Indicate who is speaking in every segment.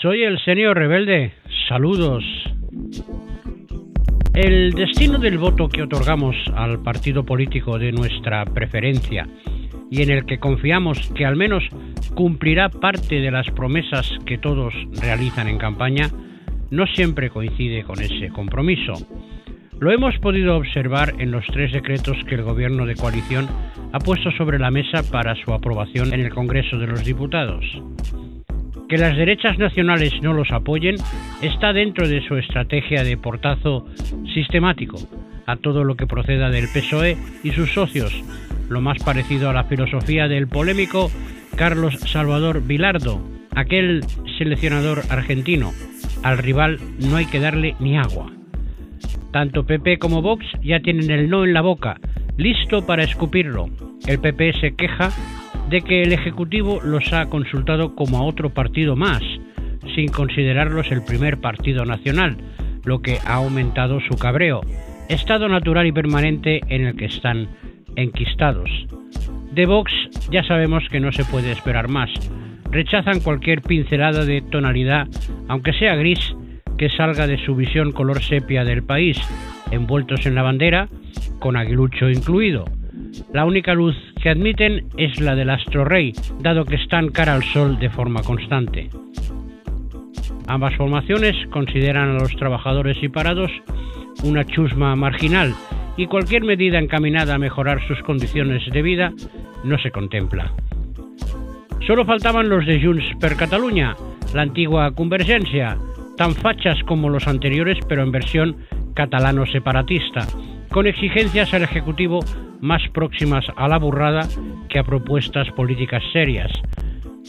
Speaker 1: Soy el señor rebelde. Saludos. El destino del voto que otorgamos al partido político de nuestra preferencia y en el que confiamos que al menos cumplirá parte de las promesas que todos realizan en campaña, no siempre coincide con ese compromiso. Lo hemos podido observar en los tres decretos que el gobierno de coalición ha puesto sobre la mesa para su aprobación en el Congreso de los Diputados. Que las derechas nacionales no los apoyen está dentro de su estrategia de portazo sistemático a todo lo que proceda del PSOE y sus socios, lo más parecido a la filosofía del polémico Carlos Salvador Vilardo, aquel seleccionador argentino. Al rival no hay que darle ni agua. Tanto PP como Vox ya tienen el no en la boca, listo para escupirlo. El PP se queja de que el Ejecutivo los ha consultado como a otro partido más, sin considerarlos el primer partido nacional, lo que ha aumentado su cabreo, estado natural y permanente en el que están enquistados. De Vox ya sabemos que no se puede esperar más. Rechazan cualquier pincelada de tonalidad, aunque sea gris, que salga de su visión color sepia del país, envueltos en la bandera, con aguilucho incluido. La única luz que admiten es la del astro rey, dado que están cara al sol de forma constante. Ambas formaciones consideran a los trabajadores y parados una chusma marginal y cualquier medida encaminada a mejorar sus condiciones de vida no se contempla. Solo faltaban los de Junts per Catalunya, la antigua Convergencia, tan fachas como los anteriores pero en versión catalano-separatista, con exigencias al Ejecutivo más próximas a la burrada que a propuestas políticas serias.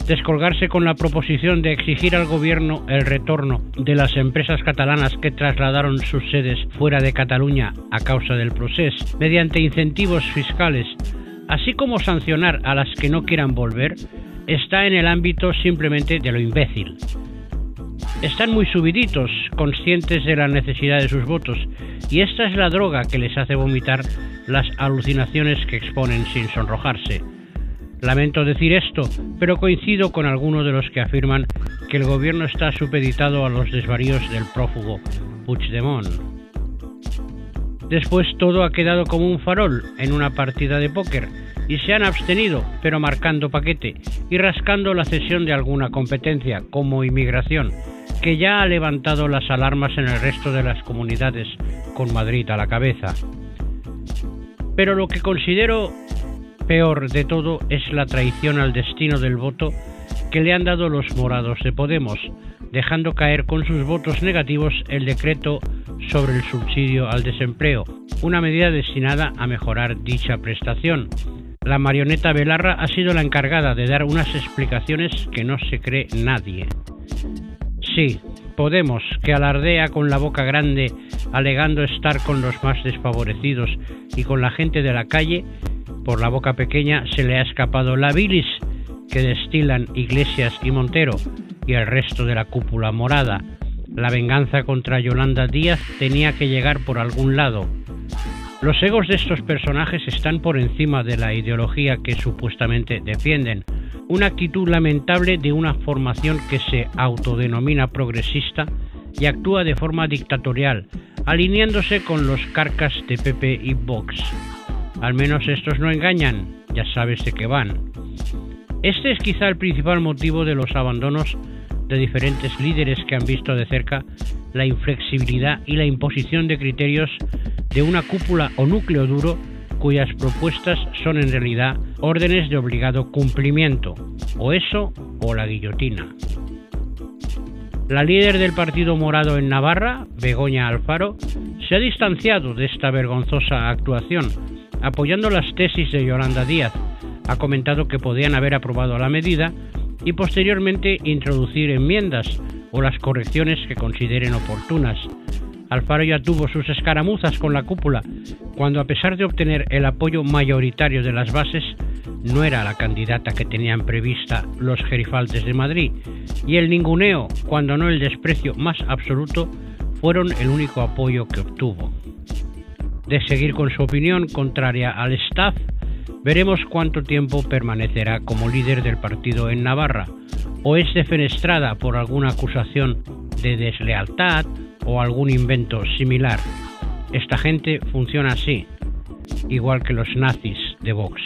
Speaker 1: Descolgarse con la proposición de exigir al Gobierno el retorno de las empresas catalanas que trasladaron sus sedes fuera de Cataluña a causa del proceso, mediante incentivos fiscales, así como sancionar a las que no quieran volver, está en el ámbito simplemente de lo imbécil. Están muy subiditos, conscientes de la necesidad de sus votos, y esta es la droga que les hace vomitar las alucinaciones que exponen sin sonrojarse. Lamento decir esto, pero coincido con algunos de los que afirman que el gobierno está supeditado a los desvaríos del prófugo Puigdemont. Después todo ha quedado como un farol en una partida de póker y se han abstenido, pero marcando paquete y rascando la cesión de alguna competencia, como inmigración, que ya ha levantado las alarmas en el resto de las comunidades, con Madrid a la cabeza. Pero lo que considero peor de todo es la traición al destino del voto que le han dado los morados de Podemos, dejando caer con sus votos negativos el decreto sobre el subsidio al desempleo, una medida destinada a mejorar dicha prestación. La marioneta Belarra ha sido la encargada de dar unas explicaciones que no se cree nadie. Sí, Podemos, que alardea con la boca grande, alegando estar con los más desfavorecidos y con la gente de la calle, por la boca pequeña se le ha escapado la bilis que destilan Iglesias y Montero y el resto de la cúpula morada. La venganza contra Yolanda Díaz tenía que llegar por algún lado. Los egos de estos personajes están por encima de la ideología que supuestamente defienden, una actitud lamentable de una formación que se autodenomina progresista y actúa de forma dictatorial, alineándose con los carcas de PP y Vox. Al menos estos no engañan, ya sabes de qué van. Este es quizá el principal motivo de los abandonos de diferentes líderes que han visto de cerca la inflexibilidad y la imposición de criterios de una cúpula o núcleo duro cuyas propuestas son en realidad órdenes de obligado cumplimiento, o eso o la guillotina. La líder del Partido Morado en Navarra, Begoña Alfaro, se ha distanciado de esta vergonzosa actuación, apoyando las tesis de Yolanda Díaz. Ha comentado que podían haber aprobado la medida y posteriormente introducir enmiendas o las correcciones que consideren oportunas, Alfaro ya tuvo sus escaramuzas con la cúpula, cuando a pesar de obtener el apoyo mayoritario de las bases, no era la candidata que tenían prevista los gerifaltes de Madrid, y el ninguneo, cuando no el desprecio más absoluto, fueron el único apoyo que obtuvo. De seguir con su opinión contraria al staff, veremos cuánto tiempo permanecerá como líder del partido en Navarra, o es defenestrada por alguna acusación de deslealtad o algún invento similar. Esta gente funciona así, igual que los nazis de Vox.